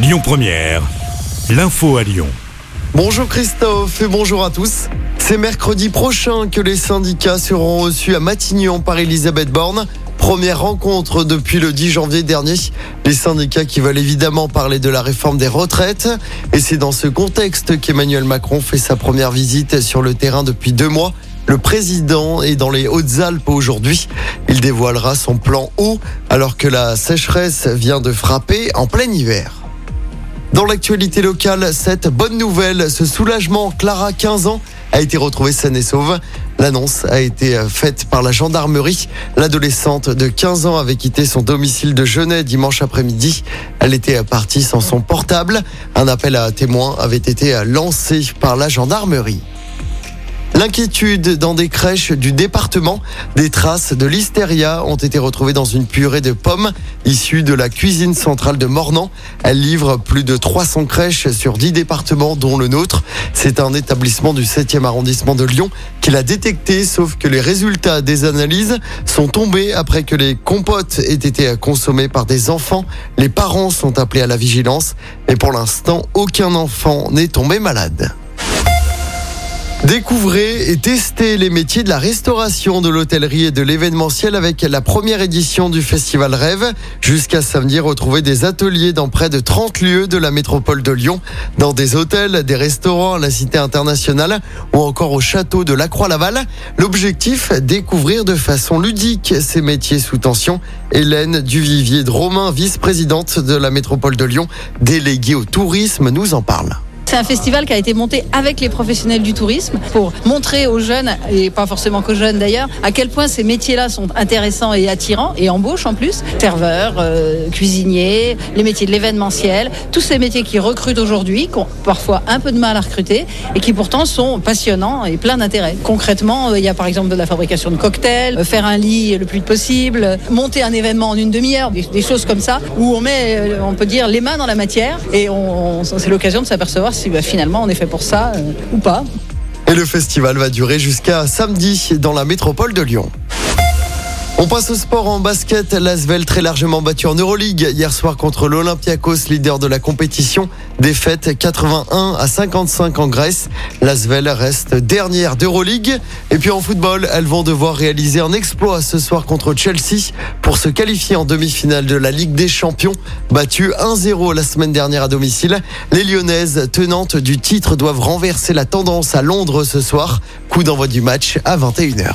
Lyon Première, l'info à Lyon. Bonjour Christophe et bonjour à tous. C'est mercredi prochain que les syndicats seront reçus à Matignon par Elisabeth Borne. Première rencontre depuis le 10 janvier dernier. Les syndicats qui veulent évidemment parler de la réforme des retraites. Et c'est dans ce contexte qu'Emmanuel Macron fait sa première visite sur le terrain depuis deux mois. Le président est dans les Hautes-Alpes aujourd'hui. Il dévoilera son plan eau alors que la sécheresse vient de frapper en plein hiver. Dans l'actualité locale, cette bonne nouvelle, ce soulagement, Clara, 15 ans, a été retrouvée saine et sauve. L'annonce a été faite par la gendarmerie. L'adolescente de 15 ans avait quitté son domicile de Genève dimanche après-midi. Elle était partie sans son portable. Un appel à témoins avait été lancé par la gendarmerie. L'inquiétude dans des crèches du département. Des traces de listeria ont été retrouvées dans une purée de pommes issue de la cuisine centrale de Mornan. Elle livre plus de 300 crèches sur 10 départements, dont le nôtre. C'est un établissement du 7e arrondissement de Lyon qui l'a détecté, sauf que les résultats des analyses sont tombés après que les compotes aient été consommées par des enfants. Les parents sont appelés à la vigilance, mais pour l'instant, aucun enfant n'est tombé malade. Découvrez et testez les métiers de la restauration, de l'hôtellerie et de l'événementiel avec la première édition du Festival Rêve. Jusqu'à samedi, retrouvez des ateliers dans près de 30 lieux de la métropole de Lyon, dans des hôtels, des restaurants, la Cité internationale ou encore au château de La Croix-Laval. L'objectif, découvrir de façon ludique ces métiers sous tension. Hélène Duvivier de Romain, vice-présidente de la métropole de Lyon, déléguée au tourisme, nous en parle. C'est un festival qui a été monté avec les professionnels du tourisme pour montrer aux jeunes, et pas forcément qu'aux jeunes d'ailleurs, à quel point ces métiers-là sont intéressants et attirants, et embauchent en plus. Serveurs, euh, cuisiniers, les métiers de l'événementiel, tous ces métiers qui recrutent aujourd'hui, qui ont parfois un peu de mal à recruter, et qui pourtant sont passionnants et pleins d'intérêt. Concrètement, euh, il y a par exemple de la fabrication de cocktails, euh, faire un lit le plus possible, monter un événement en une demi-heure, des, choses comme ça, où on met, on peut dire, les mains dans la matière, et c'est l'occasion de s'apercevoir si bah, finalement on est fait pour ça euh, ou pas. Et le festival va durer jusqu'à samedi dans la métropole de Lyon. On passe au sport en basket. L'Asvel très largement battu en Euroleague hier soir contre l'Olympiakos, leader de la compétition. Défaite 81 à 55 en Grèce. L'Asvel reste dernière d'Euroleague. Et puis en football, elles vont devoir réaliser un exploit ce soir contre Chelsea pour se qualifier en demi-finale de la Ligue des Champions. Battu 1-0 la semaine dernière à domicile. Les Lyonnaises, tenantes du titre, doivent renverser la tendance à Londres ce soir. Coup d'envoi du match à 21h.